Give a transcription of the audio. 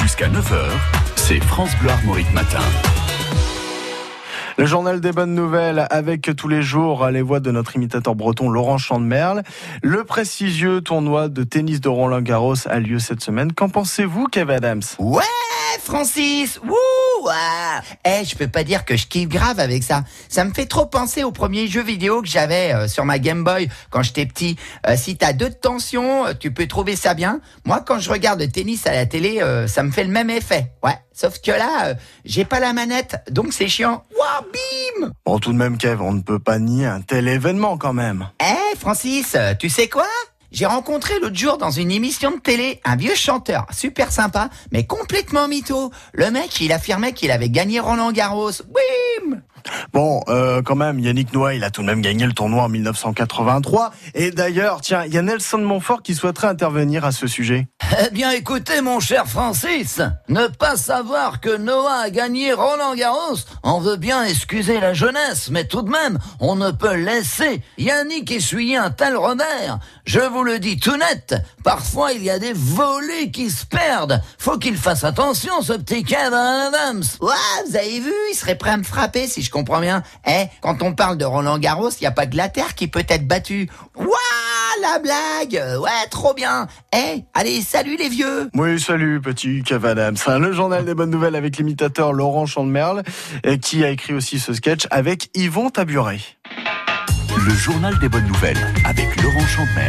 Jusqu'à 9h, c'est France Bleu Armorique Matin. Le journal des bonnes nouvelles avec tous les jours les voix de notre imitateur breton Laurent Chandemerle. Le prestigieux tournoi de tennis de Roland Garros a lieu cette semaine. Qu'en pensez-vous, Kev Adams? Ouais, Francis Wouh Eh, je peux pas dire que je kiffe grave avec ça. Ça me fait trop penser au premier jeu vidéo que j'avais euh, sur ma Game Boy quand j'étais petit. Euh, si t'as deux de tension, euh, tu peux trouver ça bien. Moi, quand je regarde le tennis à la télé, euh, ça me fait le même effet. Ouais. Sauf que là, euh, j'ai pas la manette, donc c'est chiant. Waouh, bim Bon, tout de même, Kev, on ne peut pas nier un tel événement quand même. Eh, Francis, tu sais quoi? J'ai rencontré l'autre jour dans une émission de télé un vieux chanteur, super sympa, mais complètement mytho. Le mec, il affirmait qu'il avait gagné Roland Garros. Bim Bon, euh, quand même, Yannick Noah, il a tout de même gagné le tournoi en 1983. Et d'ailleurs, tiens, il y a Nelson Montfort qui souhaiterait intervenir à ce sujet. Eh bien, écoutez, mon cher Francis, ne pas savoir que Noah a gagné Roland Garros, on veut bien excuser la jeunesse, mais tout de même, on ne peut laisser Yannick essuyer un tel revers. Je vous le dis tout net, parfois il y a des volets qui se perdent. Faut qu'il fasse attention, ce petit Kevin Adams. Ouais, vous avez vu, il serait prêt à me frapper si je comprends bien. Eh, quand on parle de Roland Garros, il n'y a pas que la Terre qui peut être battue. Waouh, la blague Ouais, trop bien Eh, allez, salut les vieux Oui, salut, petit Kev Adams. Le journal des bonnes nouvelles avec l'imitateur Laurent Chandemerle, euh, qui a écrit aussi ce sketch avec Yvon Taburet. Le journal des bonnes nouvelles avec Laurent Chandemerle.